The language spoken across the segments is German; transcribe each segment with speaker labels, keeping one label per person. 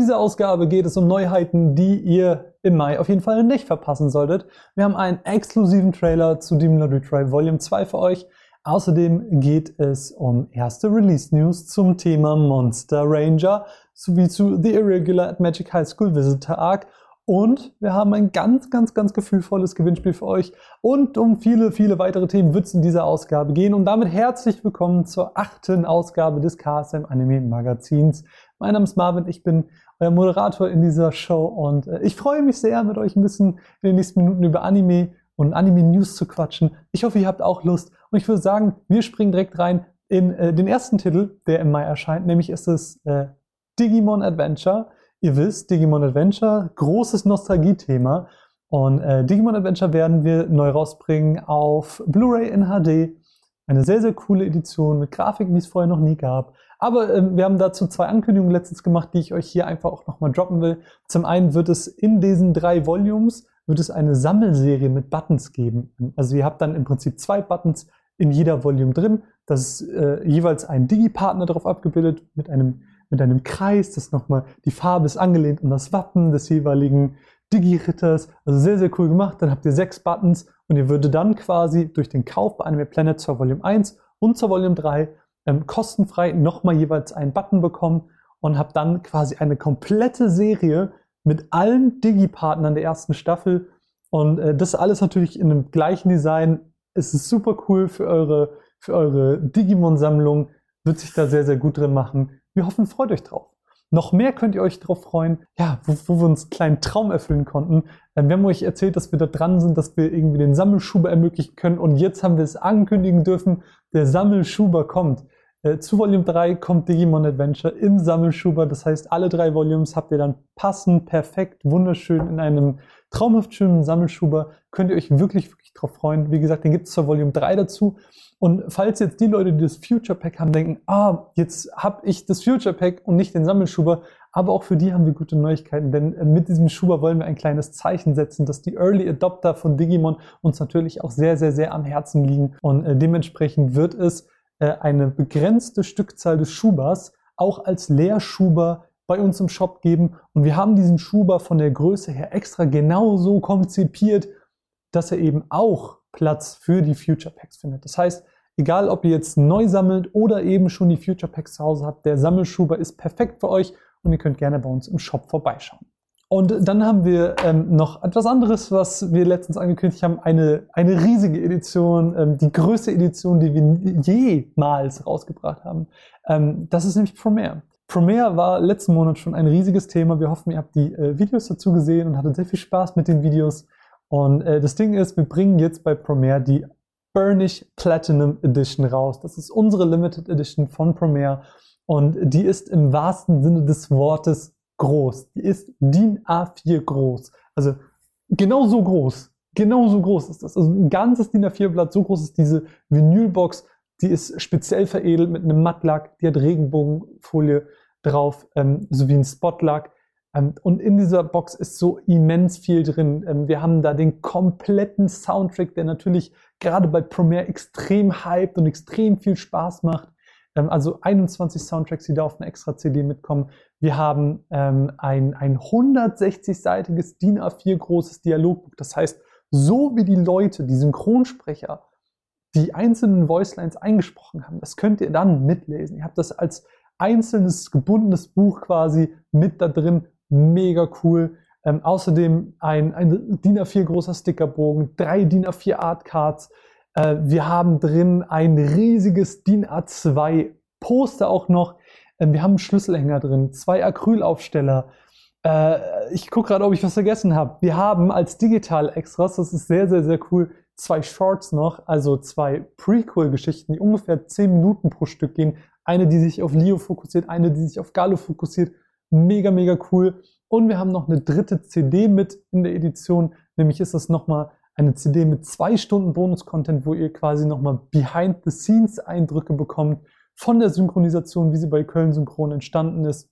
Speaker 1: dieser Ausgabe geht es um Neuheiten, die ihr im Mai auf jeden Fall nicht verpassen solltet. Wir haben einen exklusiven Trailer zu Demon Lord Retry Volume 2 für euch. Außerdem geht es um erste Release-News zum Thema Monster Ranger sowie zu The Irregular at Magic High School Visitor Arc und wir haben ein ganz, ganz, ganz gefühlvolles Gewinnspiel für euch. Und um viele, viele weitere Themen wird es in dieser Ausgabe gehen. Und damit herzlich willkommen zur achten Ausgabe des KSM Anime Magazins. Mein Name ist Marvin, ich bin Moderator in dieser Show und äh, ich freue mich sehr, mit euch ein bisschen in den nächsten Minuten über Anime und Anime-News zu quatschen. Ich hoffe, ihr habt auch Lust. Und ich würde sagen, wir springen direkt rein in äh, den ersten Titel, der im Mai erscheint. Nämlich ist es äh, Digimon Adventure. Ihr wisst, Digimon Adventure, großes Nostalgie-Thema. Und äh, Digimon Adventure werden wir neu rausbringen auf Blu-ray in HD. Eine sehr, sehr coole Edition mit Grafiken, die es vorher noch nie gab. Aber äh, wir haben dazu zwei Ankündigungen letztens gemacht, die ich euch hier einfach auch nochmal droppen will. Zum einen wird es in diesen drei Volumes wird es eine Sammelserie mit Buttons geben. Also ihr habt dann im Prinzip zwei Buttons in jeder Volume drin. Das ist äh, jeweils ein Digi-Partner darauf abgebildet mit einem mit einem Kreis, das nochmal, die Farbe ist angelehnt an das Wappen des jeweiligen Digi-Ritters. Also sehr, sehr cool gemacht. Dann habt ihr sechs Buttons und ihr würdet dann quasi durch den Kauf bei Anime Planet zur Volume 1 und zur Volume 3 ähm, kostenfrei nochmal jeweils einen Button bekommen und habt dann quasi eine komplette Serie mit allen Digi-Partnern der ersten Staffel. Und äh, das alles natürlich in dem gleichen Design. Es ist super cool für eure, für eure Digimon-Sammlung. Wird sich da sehr, sehr gut drin machen. Wir hoffen, freut euch drauf. Noch mehr könnt ihr euch darauf freuen, ja, wo, wo, wir uns einen kleinen Traum erfüllen konnten. Wir haben euch erzählt, dass wir da dran sind, dass wir irgendwie den Sammelschuber ermöglichen können und jetzt haben wir es ankündigen dürfen, der Sammelschuber kommt. Äh, zu Volume 3 kommt Digimon Adventure im Sammelschuber. Das heißt, alle drei Volumes habt ihr dann passend, perfekt, wunderschön in einem traumhaft schönen Sammelschuber. Könnt ihr euch wirklich, wirklich drauf freuen. Wie gesagt, den gibt es zur Volume 3 dazu. Und falls jetzt die Leute, die das Future Pack haben, denken, ah, jetzt habe ich das Future Pack und nicht den Sammelschuber, aber auch für die haben wir gute Neuigkeiten, denn äh, mit diesem Schuber wollen wir ein kleines Zeichen setzen, dass die Early Adopter von Digimon uns natürlich auch sehr, sehr, sehr am Herzen liegen. Und äh, dementsprechend wird es äh, eine begrenzte Stückzahl des Schubers auch als Leerschuber bei uns im Shop geben. Und wir haben diesen Schuber von der Größe her extra genauso konzipiert, dass er eben auch Platz für die Future Packs findet. Das heißt, egal ob ihr jetzt neu sammelt oder eben schon die Future Packs zu Hause habt, der Sammelschuber ist perfekt für euch und ihr könnt gerne bei uns im Shop vorbeischauen. Und dann haben wir ähm, noch etwas anderes, was wir letztens angekündigt haben, eine, eine riesige Edition, ähm, die größte Edition, die wir jemals rausgebracht haben. Ähm, das ist nämlich Premiere. Premiere war letzten Monat schon ein riesiges Thema. Wir hoffen, ihr habt die äh, Videos dazu gesehen und hattet sehr viel Spaß mit den Videos. Und äh, das Ding ist, wir bringen jetzt bei Premiere die Burnish Platinum Edition raus. Das ist unsere Limited Edition von Premiere und die ist im wahrsten Sinne des Wortes groß. Die ist DIN A4 groß. Also genauso groß. Genauso groß ist das. Also ein ganzes DIN A4-Blatt, so groß ist diese Vinylbox. Die ist speziell veredelt mit einem Mattlack. Die hat Regenbogenfolie drauf, ähm, sowie ein Spotlack. Ähm, und in dieser Box ist so immens viel drin. Ähm, wir haben da den kompletten Soundtrack, der natürlich gerade bei Premiere extrem hyped und extrem viel Spaß macht. Ähm, also 21 Soundtracks, die da auf einer extra CD mitkommen. Wir haben ein, ein 160-seitiges DIN A4 großes Dialogbuch. Das heißt, so wie die Leute, die Synchronsprecher, die einzelnen Voicelines eingesprochen haben, das könnt ihr dann mitlesen. Ihr habt das als einzelnes gebundenes Buch quasi mit da drin mega cool. Ähm, außerdem ein, ein DIN A4 großer Stickerbogen, drei DIN A4 Artcards. Äh, wir haben drin ein riesiges DIN A2 Poster auch noch. Ähm, wir haben einen Schlüsselhänger drin, zwei Acrylaufsteller. Äh, ich gucke gerade, ob ich was vergessen habe. Wir haben als Digital-Extras, das ist sehr, sehr, sehr cool, zwei Shorts noch, also zwei Prequel-Geschichten, die ungefähr zehn Minuten pro Stück gehen. Eine, die sich auf Leo fokussiert, eine, die sich auf Galo fokussiert Mega, mega cool. Und wir haben noch eine dritte CD mit in der Edition. Nämlich ist das nochmal eine CD mit zwei Stunden Bonus-Content, wo ihr quasi nochmal Behind-the-Scenes-Eindrücke bekommt von der Synchronisation, wie sie bei Köln Synchron entstanden ist.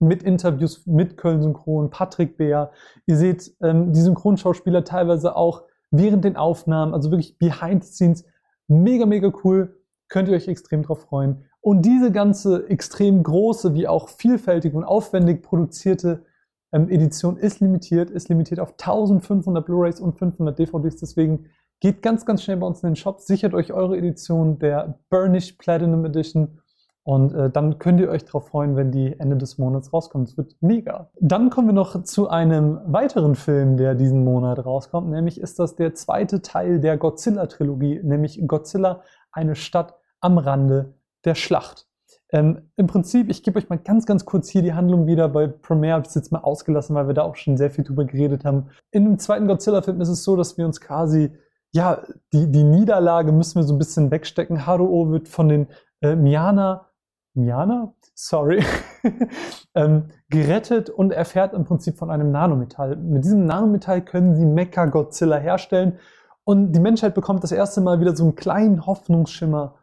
Speaker 1: Mit Interviews mit Köln Synchron, Patrick Beer. Ihr seht ähm, die Synchronschauspieler teilweise auch während den Aufnahmen, also wirklich Behind the Scenes. Mega, mega cool. Könnt ihr euch extrem drauf freuen. Und diese ganze extrem große, wie auch vielfältig und aufwendig produzierte ähm, Edition ist limitiert, ist limitiert auf 1500 Blu-rays und 500 DVDs. Deswegen geht ganz, ganz schnell bei uns in den Shop, sichert euch eure Edition der Burnished Platinum Edition und äh, dann könnt ihr euch darauf freuen, wenn die Ende des Monats rauskommt. Es wird mega. Dann kommen wir noch zu einem weiteren Film, der diesen Monat rauskommt. Nämlich ist das der zweite Teil der Godzilla-Trilogie, nämlich Godzilla, eine Stadt am Rande der Schlacht. Ähm, Im Prinzip, ich gebe euch mal ganz, ganz kurz hier die Handlung wieder. Bei Premiere habe ich es jetzt mal ausgelassen, weil wir da auch schon sehr viel drüber geredet haben. In dem zweiten Godzilla-Film ist es so, dass wir uns quasi, ja, die, die Niederlage müssen wir so ein bisschen wegstecken. Haruo wird von den äh, Miana Miana, sorry, ähm, gerettet und erfährt im Prinzip von einem Nanometall. Mit diesem Nanometall können sie Mecha Godzilla herstellen und die Menschheit bekommt das erste Mal wieder so einen kleinen Hoffnungsschimmer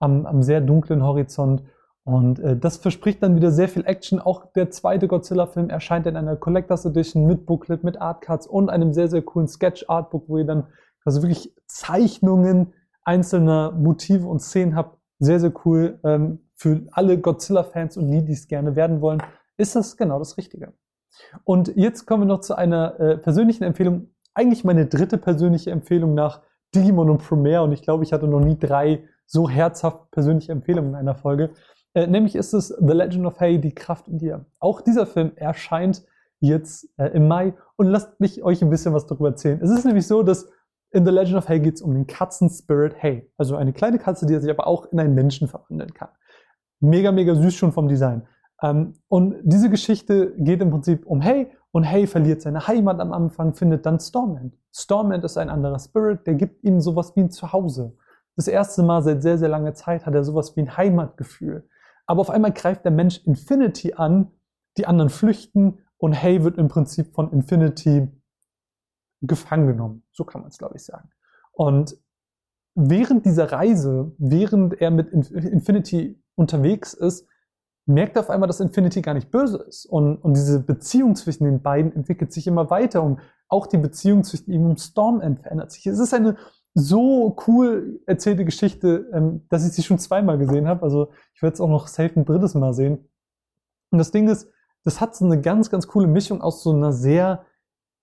Speaker 1: am, am sehr dunklen Horizont. Und äh, das verspricht dann wieder sehr viel Action. Auch der zweite Godzilla-Film erscheint in einer Collectors Edition mit Booklet, mit Artcards und einem sehr, sehr coolen Sketch-Artbook, wo ihr dann also wirklich Zeichnungen einzelner Motive und Szenen habt. Sehr, sehr cool. Ähm, für alle Godzilla-Fans und die, die es gerne werden wollen, ist das genau das Richtige. Und jetzt kommen wir noch zu einer äh, persönlichen Empfehlung. Eigentlich meine dritte persönliche Empfehlung nach Digimon und Premiere. Und ich glaube, ich hatte noch nie drei so herzhaft persönliche Empfehlungen in einer Folge. Äh, nämlich ist es The Legend of Hay, die Kraft in dir. Auch dieser Film erscheint jetzt äh, im Mai. Und lasst mich euch ein bisschen was darüber erzählen. Es ist nämlich so, dass in The Legend of Hay geht es um den Katzen-Spirit Hay. Also eine kleine Katze, die sich aber auch in einen Menschen verwandeln kann mega, mega süß schon vom Design. Ähm, und diese Geschichte geht im Prinzip um Hay und Hay verliert seine Heimat am Anfang, findet dann Stormend. Stormend ist ein anderer Spirit, der gibt ihm sowas wie ein Zuhause. Das erste Mal seit sehr, sehr langer Zeit hat er sowas wie ein Heimatgefühl. Aber auf einmal greift der Mensch Infinity an, die anderen flüchten und Hay wird im Prinzip von Infinity gefangen genommen. So kann man es, glaube ich, sagen. Und während dieser Reise, während er mit Infinity unterwegs ist, merkt er auf einmal, dass Infinity gar nicht böse ist. Und, und diese Beziehung zwischen den beiden entwickelt sich immer weiter. Und auch die Beziehung zwischen ihm und Stormend verändert sich. Es ist eine so cool erzählte Geschichte, ähm, dass ich sie schon zweimal gesehen habe. Also ich werde es auch noch safe ein drittes Mal sehen. Und das Ding ist, das hat so eine ganz, ganz coole Mischung aus so einer sehr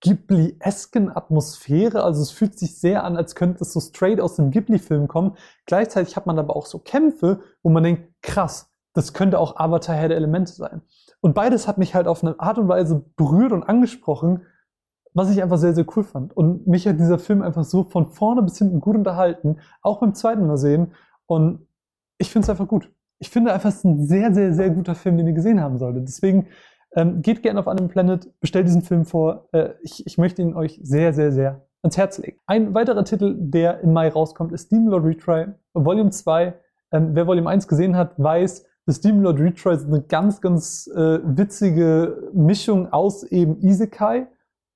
Speaker 1: Ghibli-esken Atmosphäre. Also es fühlt sich sehr an, als könnte es so straight aus dem Ghibli-Film kommen. Gleichzeitig hat man aber auch so Kämpfe, wo man denkt, krass, das könnte auch Avatar Herr der Elemente sein. Und beides hat mich halt auf eine Art und Weise berührt und angesprochen, was ich einfach sehr, sehr cool fand. Und mich hat dieser Film einfach so von vorne bis hinten gut unterhalten, auch beim zweiten Mal sehen. Und ich finde es einfach gut. Ich finde einfach, es ist ein sehr, sehr, sehr guter Film, den ihr gesehen haben solltet. Deswegen ähm, geht gerne auf einem Planet, bestellt diesen Film vor. Äh, ich, ich möchte ihn euch sehr, sehr, sehr ans Herz legen. Ein weiterer Titel, der im Mai rauskommt, ist Demon Lord Retry Volume 2. Ähm, wer Volume 1 gesehen hat, weiß, dass Demon Lord Retry ist eine ganz, ganz äh, witzige Mischung aus eben Isekai,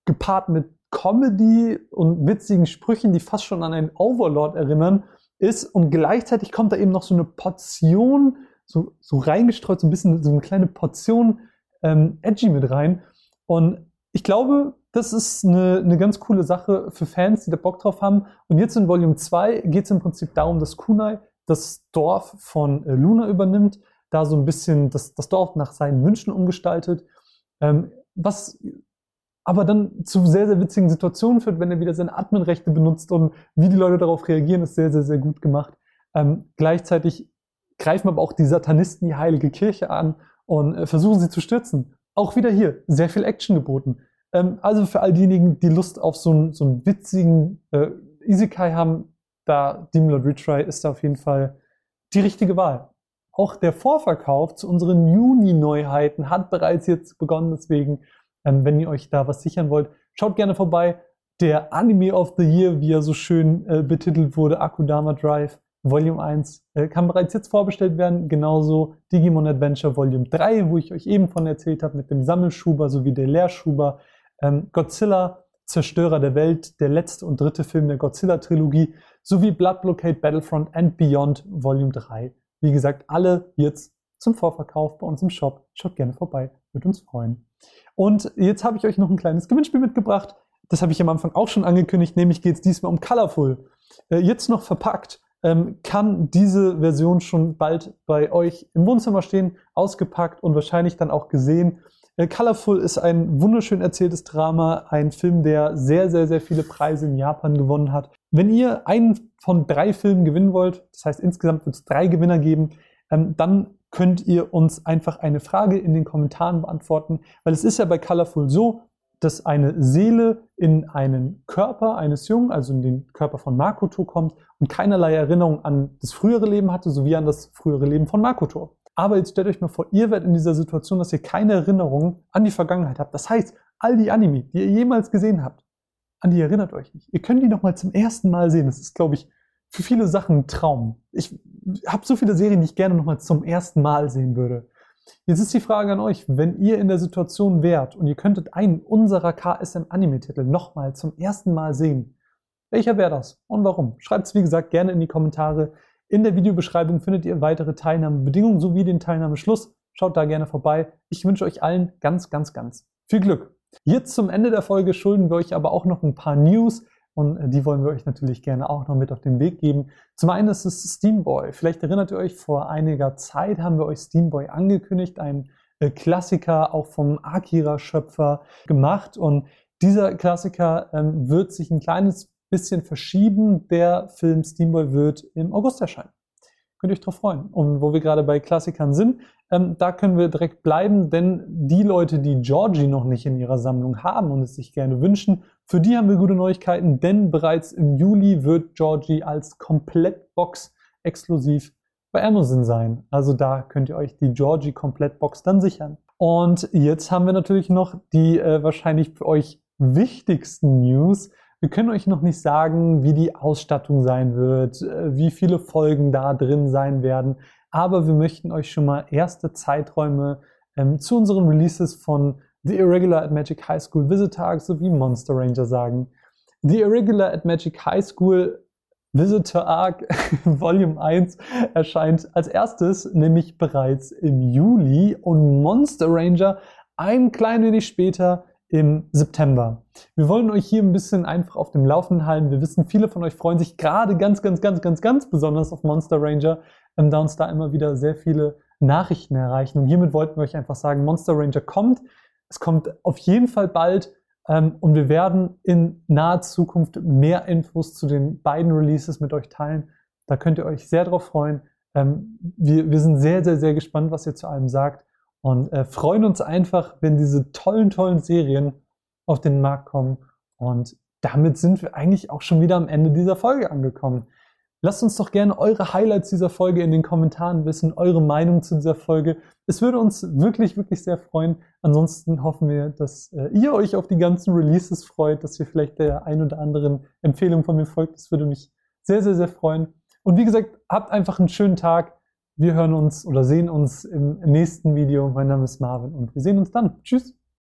Speaker 1: gepaart mit Comedy und witzigen Sprüchen, die fast schon an einen Overlord erinnern, ist und gleichzeitig kommt da eben noch so eine Portion, so, so reingestreut, so ein bisschen so eine kleine Portion ähm, edgy mit rein. Und ich glaube, das ist eine, eine ganz coole Sache für Fans, die da Bock drauf haben. Und jetzt in Volume 2 geht es im Prinzip darum, dass Kunai das Dorf von äh, Luna übernimmt, da so ein bisschen das, das Dorf nach seinen Wünschen umgestaltet, ähm, was aber dann zu sehr, sehr witzigen Situationen führt, wenn er wieder seine Adminrechte benutzt und wie die Leute darauf reagieren, ist sehr, sehr, sehr gut gemacht. Ähm, gleichzeitig greifen aber auch die Satanisten die heilige Kirche an und äh, versuchen sie zu stürzen. Auch wieder hier sehr viel Action geboten. Ähm, also für all diejenigen, die Lust auf so einen, so einen witzigen äh, Isekai haben, da Demon Lord Retry ist da auf jeden Fall die richtige Wahl. Auch der Vorverkauf zu unseren Juni-Neuheiten hat bereits jetzt begonnen. Deswegen, ähm, wenn ihr euch da was sichern wollt, schaut gerne vorbei. Der Anime of the Year, wie er so schön äh, betitelt wurde, Akudama Drive, Volume 1 äh, kann bereits jetzt vorbestellt werden, genauso Digimon Adventure Volume 3, wo ich euch eben von erzählt habe, mit dem Sammelschuber sowie der Leerschuber, ähm, Godzilla, Zerstörer der Welt, der letzte und dritte Film der Godzilla-Trilogie, sowie Blood Blockade Battlefront and Beyond Volume 3. Wie gesagt, alle jetzt zum Vorverkauf bei uns im Shop. Schaut gerne vorbei, würde uns freuen. Und jetzt habe ich euch noch ein kleines Gewinnspiel mitgebracht. Das habe ich am Anfang auch schon angekündigt, nämlich geht es diesmal um Colorful. Äh, jetzt noch verpackt ähm, kann diese Version schon bald bei euch im Wohnzimmer stehen, ausgepackt und wahrscheinlich dann auch gesehen. Äh, Colorful ist ein wunderschön erzähltes Drama, ein Film, der sehr, sehr, sehr viele Preise in Japan gewonnen hat. Wenn ihr einen von drei Filmen gewinnen wollt, das heißt insgesamt wird es drei Gewinner geben, ähm, dann könnt ihr uns einfach eine Frage in den Kommentaren beantworten, weil es ist ja bei Colorful so, dass eine Seele in einen Körper eines Jungen, also in den Körper von Makoto kommt und keinerlei Erinnerung an das frühere Leben hatte, sowie an das frühere Leben von Makoto. Aber jetzt stellt euch mal vor, ihr werdet in dieser Situation, dass ihr keine Erinnerung an die Vergangenheit habt. Das heißt, all die Anime, die ihr jemals gesehen habt, an die erinnert euch nicht. Ihr könnt die noch mal zum ersten Mal sehen. Das ist, glaube ich, für viele Sachen ein Traum. Ich habe so viele Serien, die ich gerne noch mal zum ersten Mal sehen würde. Jetzt ist die Frage an euch, wenn ihr in der Situation wärt und ihr könntet einen unserer KSM-Anime-Titel nochmal zum ersten Mal sehen, welcher wäre das und warum? Schreibt es wie gesagt gerne in die Kommentare. In der Videobeschreibung findet ihr weitere Teilnahmebedingungen sowie den Teilnahmeschluss. Schaut da gerne vorbei. Ich wünsche euch allen ganz, ganz, ganz viel Glück. Jetzt zum Ende der Folge schulden wir euch aber auch noch ein paar News und äh, die wollen wir euch natürlich gerne auch noch mit auf den Weg geben. Zum einen ist es Steamboy. Vielleicht erinnert ihr euch, vor einiger Zeit haben wir euch Steamboy angekündigt, ein äh, Klassiker auch vom Akira-Schöpfer gemacht und dieser Klassiker ähm, wird sich ein kleines bisschen verschieben. Der Film Steamboy wird im August erscheinen. Könnt ihr euch drauf freuen. Und wo wir gerade bei Klassikern sind, ähm, da können wir direkt bleiben, denn die Leute, die Georgie noch nicht in ihrer Sammlung haben und es sich gerne wünschen, für die haben wir gute Neuigkeiten, denn bereits im Juli wird Georgie als Komplettbox exklusiv bei Amazon sein. Also da könnt ihr euch die Georgie Komplettbox dann sichern. Und jetzt haben wir natürlich noch die äh, wahrscheinlich für euch wichtigsten News. Wir können euch noch nicht sagen, wie die Ausstattung sein wird, äh, wie viele Folgen da drin sein werden, aber wir möchten euch schon mal erste Zeiträume ähm, zu unseren Releases von The Irregular at Magic High School Visitor sowie Monster Ranger sagen. The Irregular at Magic High School Visitor Arc Volume 1 erscheint als erstes, nämlich bereits im Juli und Monster Ranger ein klein wenig später im September. Wir wollen euch hier ein bisschen einfach auf dem Laufenden halten. Wir wissen, viele von euch freuen sich gerade ganz, ganz, ganz, ganz, ganz besonders auf Monster Ranger, ähm, da uns da immer wieder sehr viele Nachrichten erreichen. Und hiermit wollten wir euch einfach sagen, Monster Ranger kommt. Es kommt auf jeden Fall bald. Ähm, und wir werden in naher Zukunft mehr Infos zu den beiden Releases mit euch teilen. Da könnt ihr euch sehr drauf freuen. Ähm, wir, wir sind sehr, sehr, sehr gespannt, was ihr zu allem sagt und äh, freuen uns einfach, wenn diese tollen, tollen Serien auf den Markt kommen. Und damit sind wir eigentlich auch schon wieder am Ende dieser Folge angekommen. Lasst uns doch gerne eure Highlights dieser Folge in den Kommentaren wissen, eure Meinung zu dieser Folge. Es würde uns wirklich, wirklich sehr freuen. Ansonsten hoffen wir, dass äh, ihr euch auf die ganzen Releases freut, dass ihr vielleicht der ein oder anderen Empfehlung von mir folgt. Das würde mich sehr, sehr, sehr freuen. Und wie gesagt, habt einfach einen schönen Tag. Wir hören uns oder sehen uns im nächsten Video. Mein Name ist Marvin und wir sehen uns dann. Tschüss.